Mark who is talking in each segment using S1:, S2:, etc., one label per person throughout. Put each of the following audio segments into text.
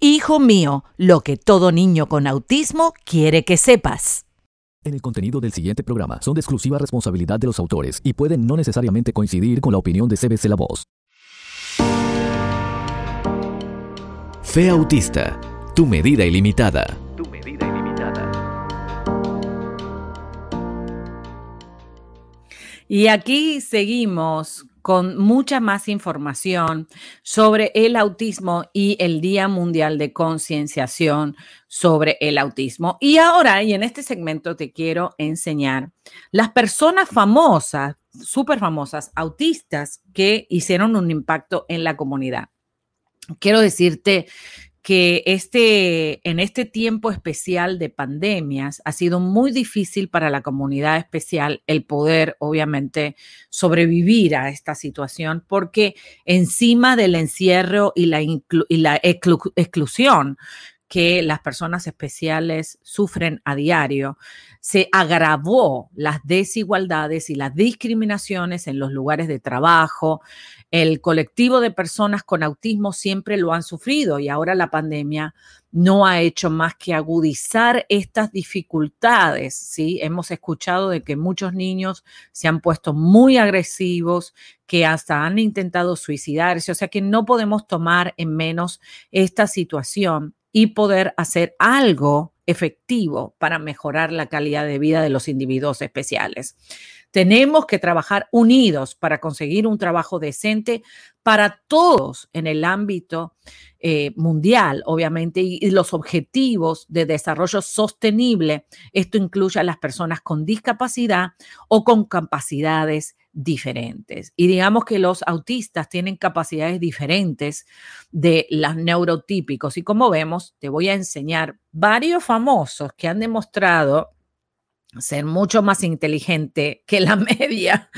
S1: Hijo mío, lo que todo niño con autismo quiere que sepas.
S2: En el contenido del siguiente programa son de exclusiva responsabilidad de los autores y pueden no necesariamente coincidir con la opinión de CBC La Voz.
S3: Fe Autista, tu medida ilimitada.
S1: Y aquí seguimos con mucha más información sobre el autismo y el Día Mundial de Concienciación sobre el Autismo. Y ahora, y en este segmento te quiero enseñar las personas famosas, súper famosas, autistas, que hicieron un impacto en la comunidad. Quiero decirte que este, en este tiempo especial de pandemias ha sido muy difícil para la comunidad especial el poder, obviamente, sobrevivir a esta situación, porque encima del encierro y la, y la exclusión que las personas especiales sufren a diario, se agravó las desigualdades y las discriminaciones en los lugares de trabajo. El colectivo de personas con autismo siempre lo han sufrido y ahora la pandemia no ha hecho más que agudizar estas dificultades, ¿sí? Hemos escuchado de que muchos niños se han puesto muy agresivos, que hasta han intentado suicidarse, o sea que no podemos tomar en menos esta situación y poder hacer algo efectivo para mejorar la calidad de vida de los individuos especiales. Tenemos que trabajar unidos para conseguir un trabajo decente para todos en el ámbito eh, mundial, obviamente, y, y, los objetivos de desarrollo sostenible. Esto incluye a las personas con discapacidad o con capacidades diferentes. Y digamos que los autistas tienen capacidades diferentes de los neurotípicos. Y como vemos, te voy a enseñar varios famosos que han demostrado ser mucho más inteligente que la media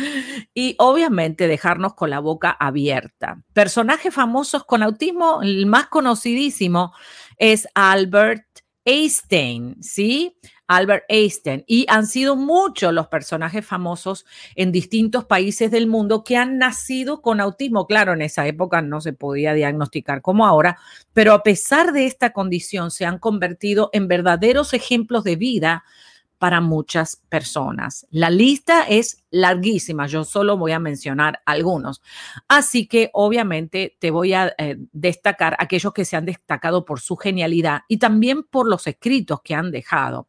S1: y obviamente dejarnos con la boca abierta. Personajes famosos con autismo, el más conocidísimo es Albert Einstein, ¿sí? Albert Einstein. Y han sido muchos los personajes famosos en distintos países del mundo que han nacido con autismo. Claro, en esa época no se podía diagnosticar como ahora, pero a pesar de esta condición se han convertido en verdaderos ejemplos de vida para muchas personas. La lista es larguísima, yo solo voy a mencionar algunos. Así que obviamente te voy a eh, destacar aquellos que se han destacado por su genialidad y también por los escritos que han dejado.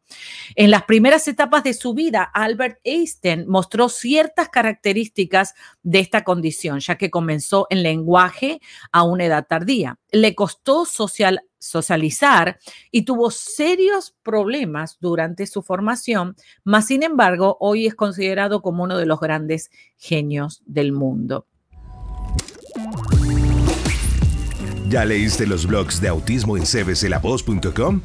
S1: En las primeras etapas de su vida, Albert Einstein mostró ciertas características de esta condición, ya que comenzó en lenguaje a una edad tardía. Le costó social socializar y tuvo serios problemas durante su formación, mas sin embargo hoy es considerado como uno de los grandes genios del mundo.
S4: ¿Ya leíste los blogs de autismo en cbclavoz.com?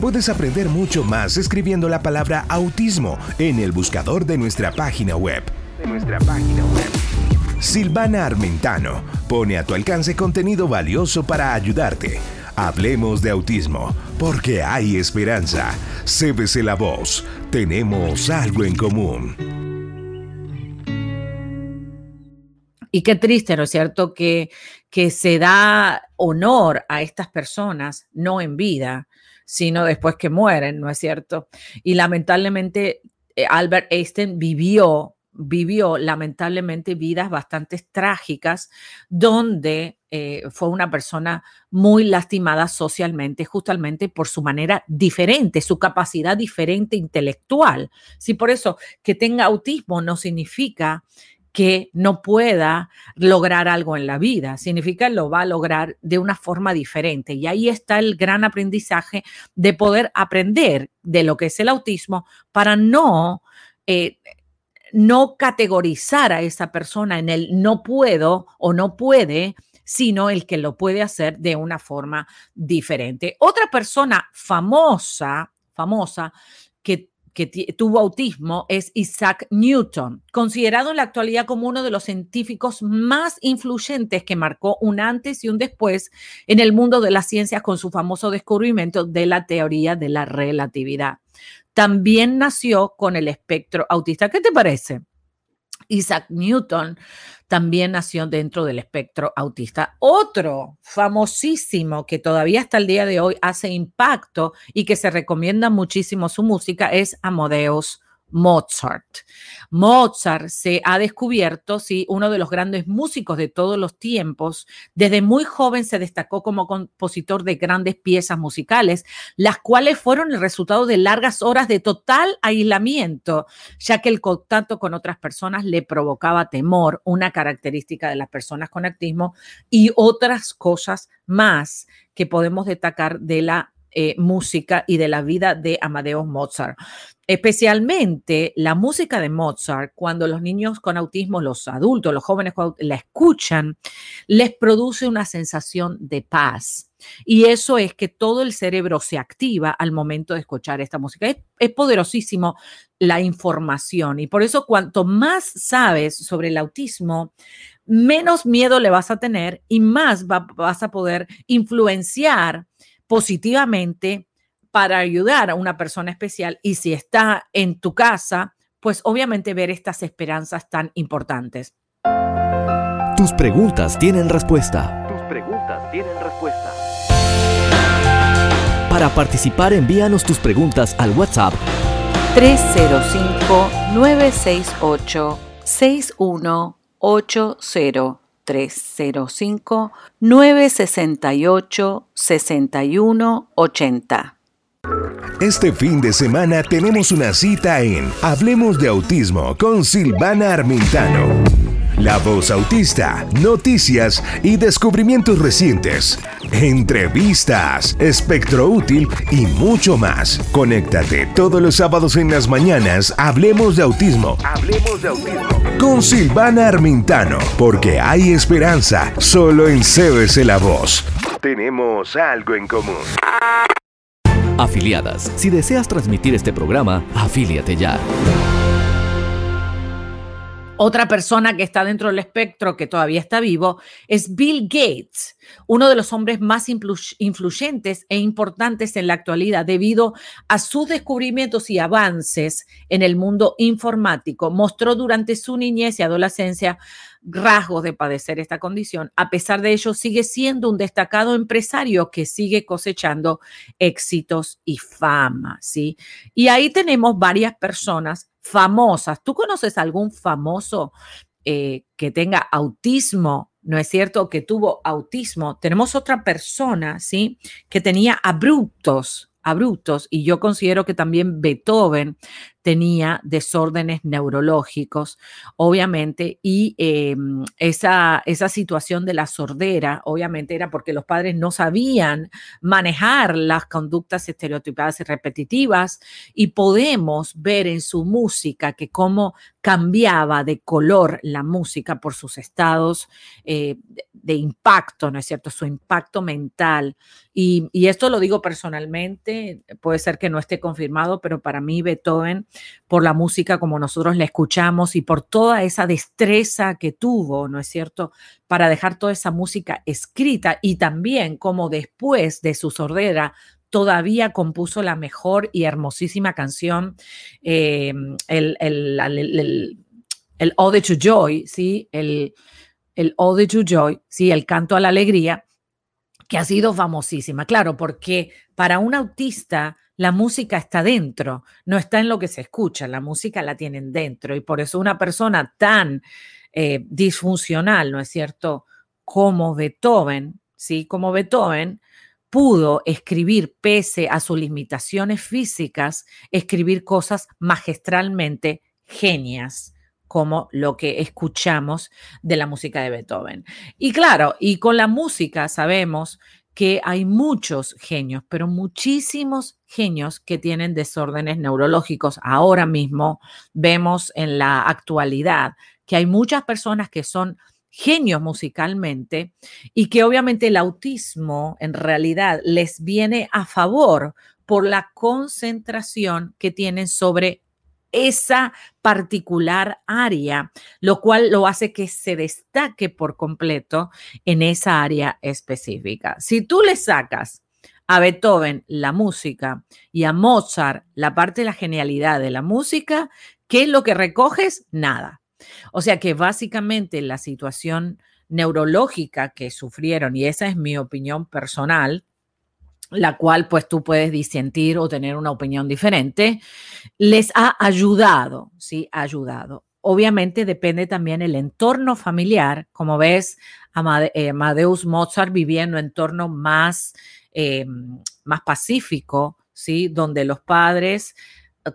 S4: Puedes aprender mucho más escribiendo la palabra autismo en el buscador de nuestra página web.
S5: De nuestra página web.
S4: Silvana Armentano pone a tu alcance contenido valioso para ayudarte Hablemos de autismo, porque hay esperanza. Cébese la voz. Tenemos algo en común.
S1: Y qué triste, ¿no es cierto? Que, que se da honor a estas personas, no en vida, sino después que mueren, ¿no es cierto? Y lamentablemente eh, Albert Einstein vivió vivió lamentablemente vidas bastante trágicas donde eh, fue una persona muy lastimada socialmente justamente por su manera diferente, su capacidad diferente intelectual. Sí, por eso que tenga autismo no significa que no pueda lograr algo en la vida, significa que lo va a lograr de una forma diferente. Y ahí está el gran aprendizaje de poder aprender de lo que es el autismo para no eh, no categorizar a esa persona en el no puedo o no puede, sino el que lo puede hacer de una forma diferente. Otra persona famosa famosa que, tuvo autismo es Isaac Newton, considerado en la actualidad como uno de los científicos más influyentes que marcó un antes y un después en el mundo de las ciencias con su famoso descubrimiento de la teoría de la relatividad. También nació con el espectro autista. ¿Qué te parece? Isaac Newton también nació dentro del espectro autista. Otro famosísimo que todavía hasta el día de hoy hace impacto y que se recomienda muchísimo su música es Amadeus Mozart. Mozart se ha descubierto, sí, uno de los grandes músicos de todos los tiempos. Desde muy joven se destacó como compositor de grandes piezas musicales, las cuales fueron el resultado de largas horas de total aislamiento, ya que el contacto con otras personas le provocaba temor, una característica de las personas con actismo y otras cosas más que podemos destacar de la eh, música y de la vida de Amadeus Mozart. Especialmente la música de Mozart, cuando los niños con autismo, los adultos, los jóvenes la escuchan, les produce una sensación de paz. Y eso es que todo el cerebro se activa al momento de escuchar esta música. Es, es poderosísimo la información y por eso cuanto más sabes sobre el autismo, menos miedo le vas a tener y más vas a poder influenciar positivamente para ayudar a una persona especial y si está en tu casa, pues obviamente ver estas esperanzas tan importantes.
S3: Tus preguntas tienen respuesta.
S5: Tus preguntas tienen respuesta.
S3: Para participar, envíanos tus preguntas al WhatsApp
S1: 305-968-6180. 305-968-6180.
S4: Este fin de semana tenemos una cita en Hablemos de Autismo con Silvana Armintano. La voz autista, noticias y descubrimientos recientes, entrevistas, espectro útil y mucho más. Conéctate todos los sábados en las mañanas. Hablemos de autismo.
S5: Hablemos de autismo.
S4: Con Silvana Armintano, porque hay esperanza solo en CBC La Voz.
S5: Tenemos algo en común.
S3: Afiliadas. Si deseas transmitir este programa, afíliate ya.
S1: Otra persona que está dentro del espectro, que todavía está vivo, es Bill Gates, uno de los hombres más influ- influyentes e importantes en la actualidad debido a sus descubrimientos y avances en el mundo informático. Mostró durante su niñez y adolescencia rasgos de padecer esta condición. A pesar de ello, sigue siendo un destacado empresario que sigue cosechando éxitos y fama, ¿sí? Y ahí tenemos varias personas famosas. ¿Tú conoces algún famoso eh, que tenga autismo? ¿No es cierto? Que tuvo autismo. Tenemos otra persona, ¿sí? Que tenía abruptos, abruptos, y yo considero que también Beethoven tenía desórdenes neurológicos, obviamente, y eh, esa, esa situación de la sordera, obviamente, era porque los padres no sabían manejar las conductas estereotipadas y repetitivas, y podemos ver en su música que cómo cambiaba de color la música por sus estados eh, de, impacto, ¿no es cierto? Su impacto mental. Y esto lo digo personalmente, puede ser que no esté confirmado, pero para mí Beethoven por la música como nosotros la escuchamos y por toda esa destreza que tuvo, ¿no es cierto?, para dejar toda esa música escrita y también como después de su sordera todavía compuso la mejor y hermosísima canción, eh, el, el, el, el, Ode to Joy, ¿sí? El, el Ode to Joy, ¿sí? El canto a la alegría, que ha sido famosísima. Claro, porque para un autista la música está dentro, no está en lo que se escucha, la música la tienen dentro y por eso una persona tan eh, disfuncional, ¿no es cierto?, como Beethoven, ¿sí? Como Beethoven pudo escribir, pese a sus limitaciones físicas, escribir cosas magistralmente genias como lo que escuchamos de la música de Beethoven. Y claro, y con la música sabemos que hay muchos genios, pero muchísimos genios que tienen desórdenes neurológicos. Ahora mismo vemos en la actualidad que hay muchas personas que son genios musicalmente y que obviamente el autismo en realidad les viene a favor por la concentración que tienen sobre esa particular área, lo cual lo hace que se destaque por completo en esa área específica. Si tú le sacas a Beethoven la música y a Mozart la parte de la genialidad de la música, ¿qué es lo que recoges? Nada. O sea que básicamente la situación neurológica que sufrieron, y esa es mi opinión personal, la cual pues tú puedes disentir o tener una opinión diferente, les ha ayudado, ¿sí? Ha ayudado. Obviamente depende también el entorno familiar. Como ves, eh, Amadeus Mozart vivía en un entorno más, eh, más pacífico, ¿sí? Donde los padres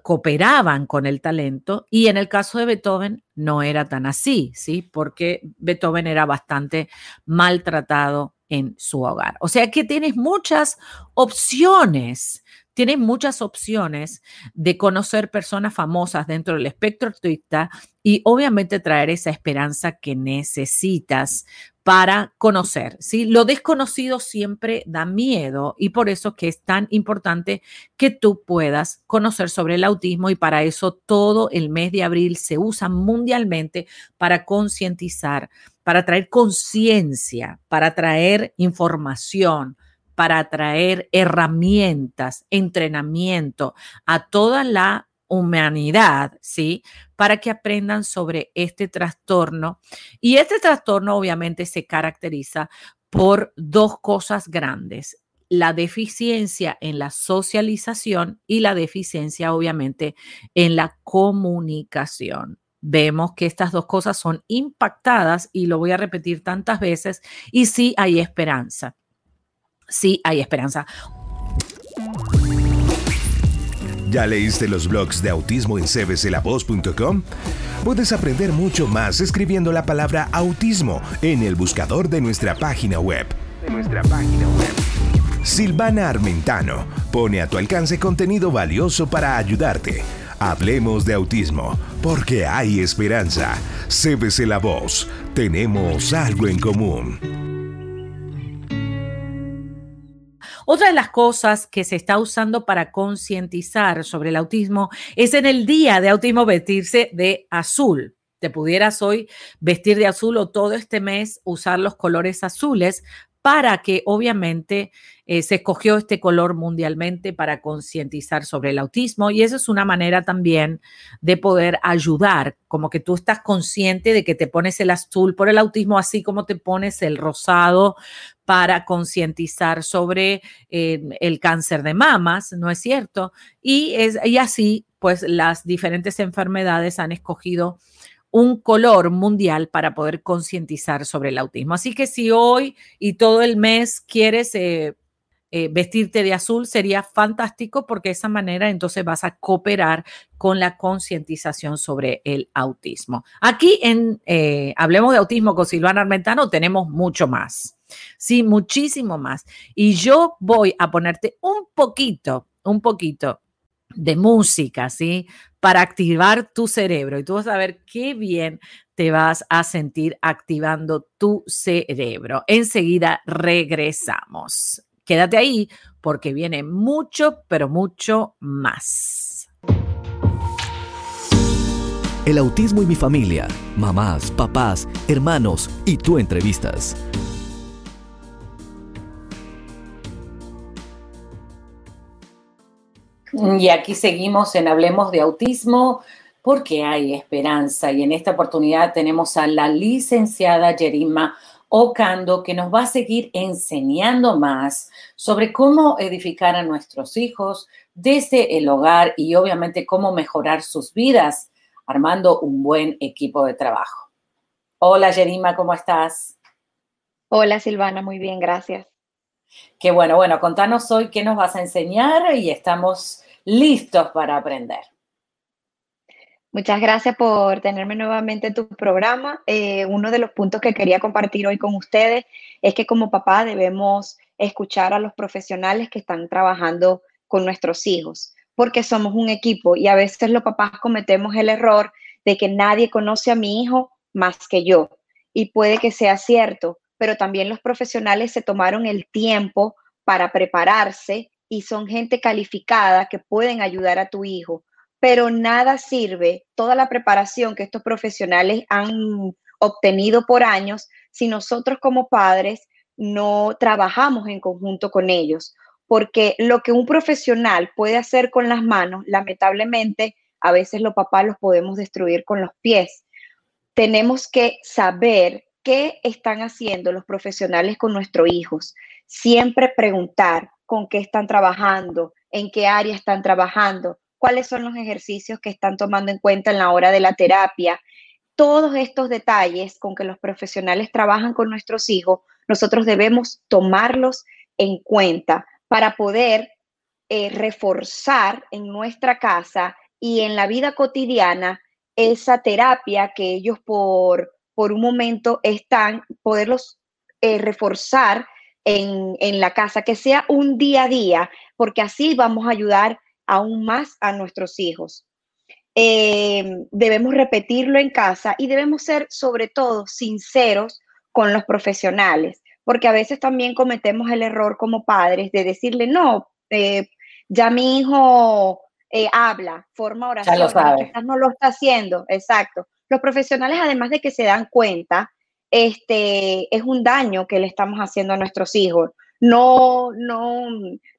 S1: cooperaban con el talento y en el caso de Beethoven no era tan así, ¿sí? Porque Beethoven era bastante maltratado en su hogar. O sea que tienes muchas opciones, tienes muchas opciones de conocer personas famosas dentro del espectro artista y obviamente traer esa esperanza que necesitas para conocer, ¿sí? Lo desconocido siempre da miedo y por eso que es tan importante que tú puedas conocer sobre el autismo y para eso todo el mes de abril se usa mundialmente para concientizar, para traer conciencia, para traer información, para traer herramientas, entrenamiento a toda la humanidad, ¿sí? Para que aprendan sobre este trastorno. Y este trastorno obviamente se caracteriza por dos cosas grandes, la deficiencia en la socialización y la deficiencia obviamente en la comunicación. Vemos que estas dos cosas son impactadas y lo voy a repetir tantas veces y sí hay esperanza. Sí hay esperanza.
S4: ¿Ya leíste los blogs de autismo en cbclavoz.com? Puedes aprender mucho más escribiendo la palabra autismo en el buscador de nuestra página web. De nuestra página web. Silvana Armentano pone a tu alcance contenido valioso para ayudarte. Hablemos de autismo, porque hay esperanza. CBC La Voz, tenemos algo en común.
S1: Otra de las cosas que se está usando para concientizar sobre el autismo es en el día de autismo vestirse de azul. Te pudieras hoy vestir de azul o todo este mes usar los colores azules para que obviamente eh, se escogió este color mundialmente para concientizar sobre el autismo y eso es una manera también de poder ayudar, como que tú estás consciente de que te pones el azul por el autismo, así como te pones el rosado para concientizar sobre eh, el cáncer de mamas, ¿no es cierto? Y, es, y así, pues las diferentes enfermedades han escogido un color mundial para poder concientizar sobre el autismo. Así que si hoy y todo el mes quieres eh, eh, vestirte de azul, sería fantástico porque de esa manera entonces vas a cooperar con la concientización sobre el autismo. Aquí en eh, Hablemos de Autismo con Silvana Armentano tenemos mucho más. Sí, muchísimo más. Y yo voy a ponerte un poquito, un poquito de música, ¿sí? Para activar tu cerebro y tú vas a ver qué bien te vas a sentir activando tu cerebro. Enseguida regresamos. Quédate ahí porque viene mucho, pero mucho más.
S3: El autismo y mi familia, mamás, papás, hermanos y tú entrevistas.
S1: Y aquí seguimos en Hablemos de Autismo porque hay esperanza y en esta oportunidad tenemos a la licenciada Yerima Ocando que nos va a seguir enseñando más sobre cómo edificar a nuestros hijos desde el hogar y obviamente cómo mejorar sus vidas armando un buen equipo de trabajo. Hola Yerima, ¿cómo estás?
S6: Hola Silvana, muy bien, gracias.
S1: Qué bueno, bueno, contanos hoy qué nos vas a enseñar y estamos listos para aprender.
S6: Muchas gracias por tenerme nuevamente en tu programa. Eh, uno de los puntos que quería compartir hoy con ustedes es que como papá debemos escuchar a los profesionales que están trabajando con nuestros hijos, porque somos un equipo y a veces los papás cometemos el error de que nadie conoce a mi hijo más que yo. Y puede que sea cierto, pero también los profesionales se tomaron el tiempo para prepararse y son gente calificada que pueden ayudar a tu hijo, pero nada sirve toda la preparación que estos profesionales han obtenido por años si nosotros como padres no trabajamos en conjunto con ellos. Porque lo que un profesional puede hacer con las manos, lamentablemente, a veces los papás los podemos destruir con los pies. Tenemos que saber qué están haciendo los profesionales con nuestros hijos. Siempre preguntar con qué están trabajando, en qué área están trabajando, cuáles son los ejercicios que están tomando en cuenta en la hora de la terapia. Todos estos detalles con que los profesionales trabajan con nuestros hijos, nosotros debemos tomarlos en cuenta para poder eh, reforzar en nuestra casa y en la vida cotidiana esa terapia que ellos por, por un momento están, poderlos eh, reforzar en, en, la casa, que sea un día a día, porque así vamos a ayudar aún más a nuestros hijos. Eh, debemos repetirlo en casa y debemos ser sobre todo sinceros con los profesionales, porque a veces también cometemos el error como padres de decirle, no, eh, ya mi hijo eh, habla, forma oración, quizás no lo está haciendo, exacto. Los profesionales, además de que se dan cuenta, este, es un daño que le estamos haciendo a nuestros hijos. No, no,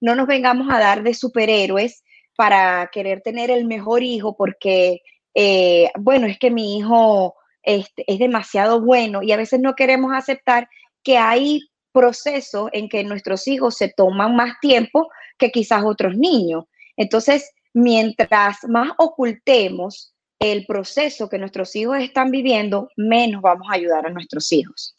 S6: no nos vengamos a dar de superhéroes para querer tener el mejor hijo porque, eh, bueno, es que mi hijo este, es demasiado bueno y a veces no queremos aceptar que hay procesos en que nuestros hijos se toman más tiempo que quizás otros niños. Entonces, mientras más ocultemos el proceso que nuestros hijos están viviendo, menos vamos a ayudar a nuestros hijos.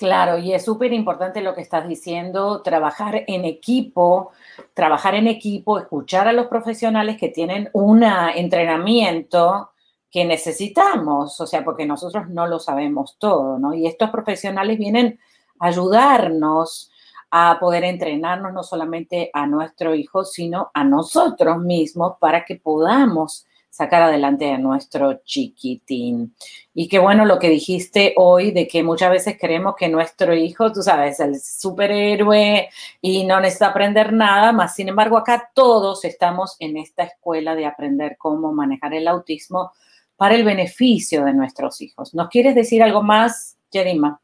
S1: Claro, y es súper importante lo que estás diciendo, trabajar en equipo, trabajar en equipo, escuchar a los profesionales que tienen un entrenamiento que necesitamos, o sea, porque nosotros no lo sabemos todo, ¿no? Y estos profesionales vienen a ayudarnos a poder entrenarnos no solamente a nuestro hijo, sino a nosotros mismos para que podamos sacar adelante a nuestro chiquitín. Y qué bueno lo que dijiste hoy de que muchas veces creemos que nuestro hijo, tú sabes, el superhéroe y no necesita aprender nada, más sin embargo acá todos estamos en esta escuela de aprender cómo manejar el autismo para el beneficio de nuestros hijos. ¿Nos quieres decir algo más, Jerima?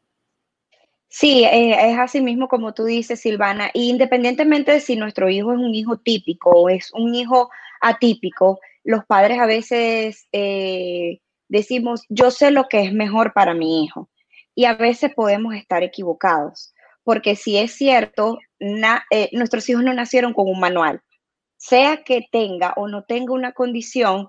S6: Sí, eh, es así mismo como tú dices, Silvana. independientemente de si nuestro hijo es un hijo típico o es un hijo atípico, los padres a veces eh, decimos, yo sé lo que es mejor para mi hijo. Y a veces podemos estar equivocados, porque si es cierto, eh, nuestros hijos no nacieron con un manual. Sea que tenga o no tenga una condición,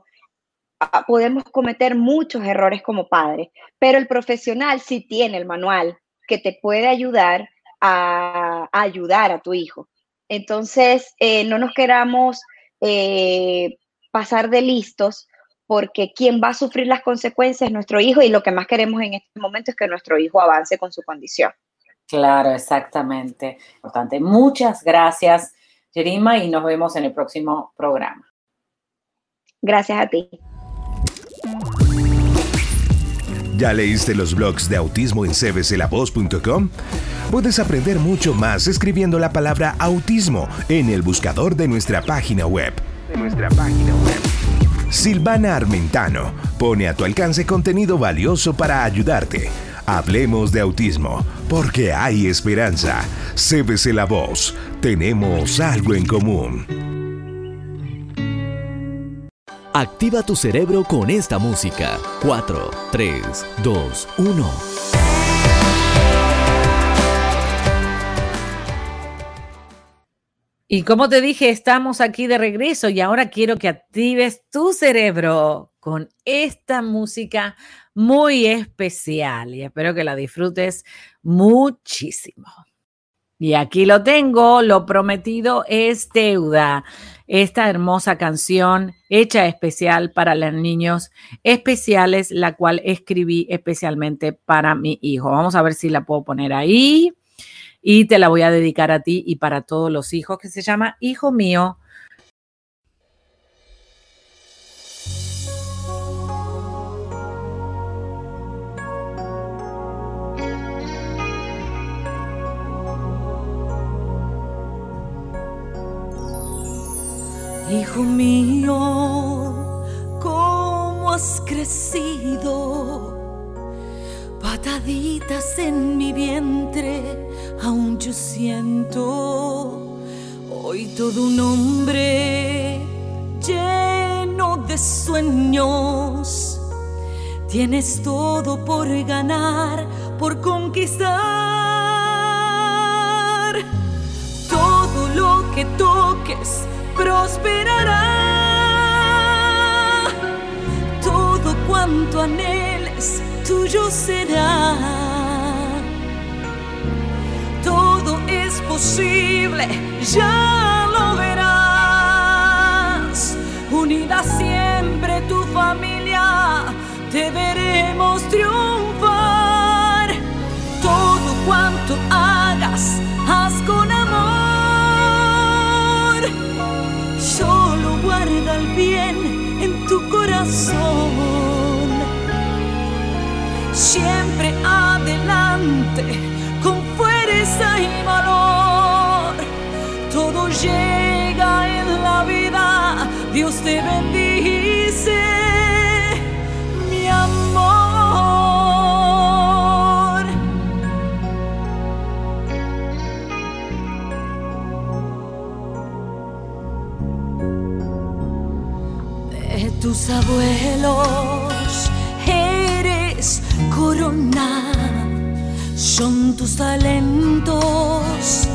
S6: ah, podemos cometer muchos errores como padres, pero el profesional sí tiene el manual que te puede ayudar a, ayudar a tu hijo. Entonces, eh, no nos queramos pasar de listos porque quien va a sufrir las consecuencias es nuestro hijo y lo que más queremos en este momento es que nuestro hijo avance con su condición.
S1: Claro, exactamente. Importante. Muchas gracias, Jerima, y nos vemos en el próximo programa.
S6: Gracias a ti.
S4: ¿Ya leíste los blogs de autismo en cbclavoz.com? Puedes aprender mucho más escribiendo la palabra autismo en el buscador de nuestra página web
S5: de nuestra página web.
S4: Silvana Armentano pone a tu alcance contenido valioso para ayudarte. Hablemos de autismo, porque hay esperanza. Cébese la voz. Tenemos algo en común.
S3: Activa tu cerebro con esta música. 4, 3, 2, 1.
S1: Y como te dije, estamos aquí de regreso y ahora quiero que actives tu cerebro con esta música muy especial y espero que la disfrutes muchísimo. Y aquí lo tengo, lo prometido es deuda. Esta hermosa canción hecha especial para los niños especiales, la cual escribí especialmente para mi hijo. Vamos a ver si la puedo poner ahí y te la voy a dedicar a ti y para todos los hijos, que se llama Hijo mío. Hijo mío, cómo has crecido. Pataditas en mi vientre, aún yo siento. Hoy todo un hombre lleno de sueños. Tienes todo por ganar, por conquistar. Todo lo que toques prosperará. Todo cuanto anheles, tuyo será. Ya lo verás. Unida siempre tu familia, te veremos triunfar. Todo cuanto hagas, haz con amor. Solo guarda el bien en tu corazón. Siempre adelante, con fuerza y tus abuelos eres corona, son tus talentos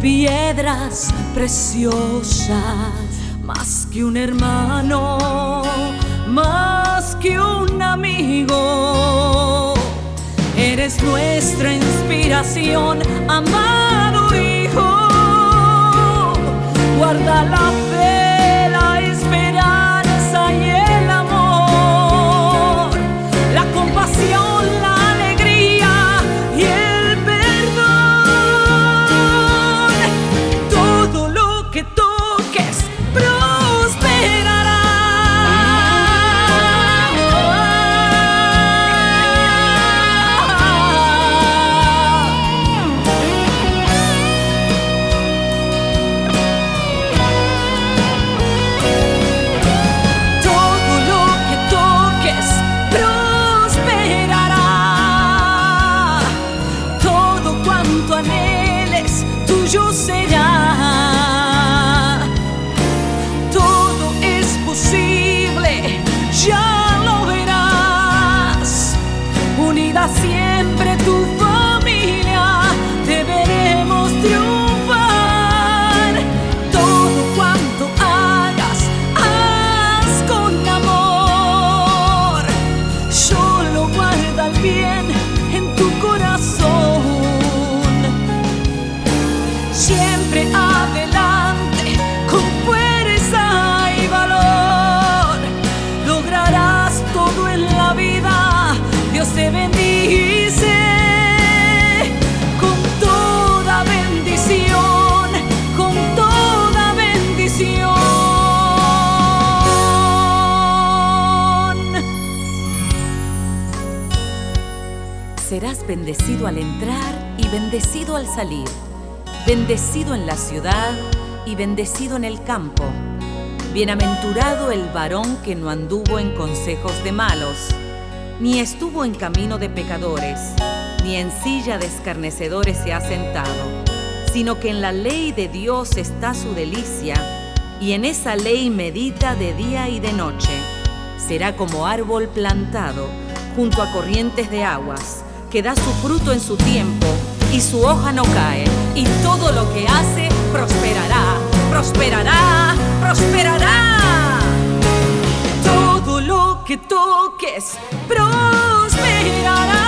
S1: piedras preciosas, más que un hermano, más que un amigo. Eres nuestra inspiración, amado hijo. Guarda la Siempre adelante, con fuerza y valor. Lograrás todo en la vida. Dios te bendice con toda bendición, con toda bendición.
S7: Serás bendecido al entrar y bendecido al salir, bendecido en la ciudad y bendecido en el campo. Bienaventurado el varón que no anduvo en consejos de malos, ni estuvo en camino de pecadores, ni en silla de escarnecedores se ha sentado, sino que en la ley de Dios está su delicia, y en esa ley medita de día y de noche. Será como árbol plantado junto a corrientes de aguas, que da su fruto en su tiempo, y su hoja no cae, y todo lo que hace prosperará, prosperará, prosperará.
S1: Todo lo que toques prosperará.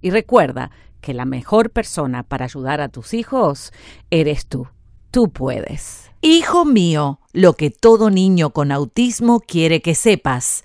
S1: Y recuerda que la mejor persona para ayudar a tus hijos eres tú. Tú puedes. Hijo mío, lo que todo niño con autismo quiere que sepas.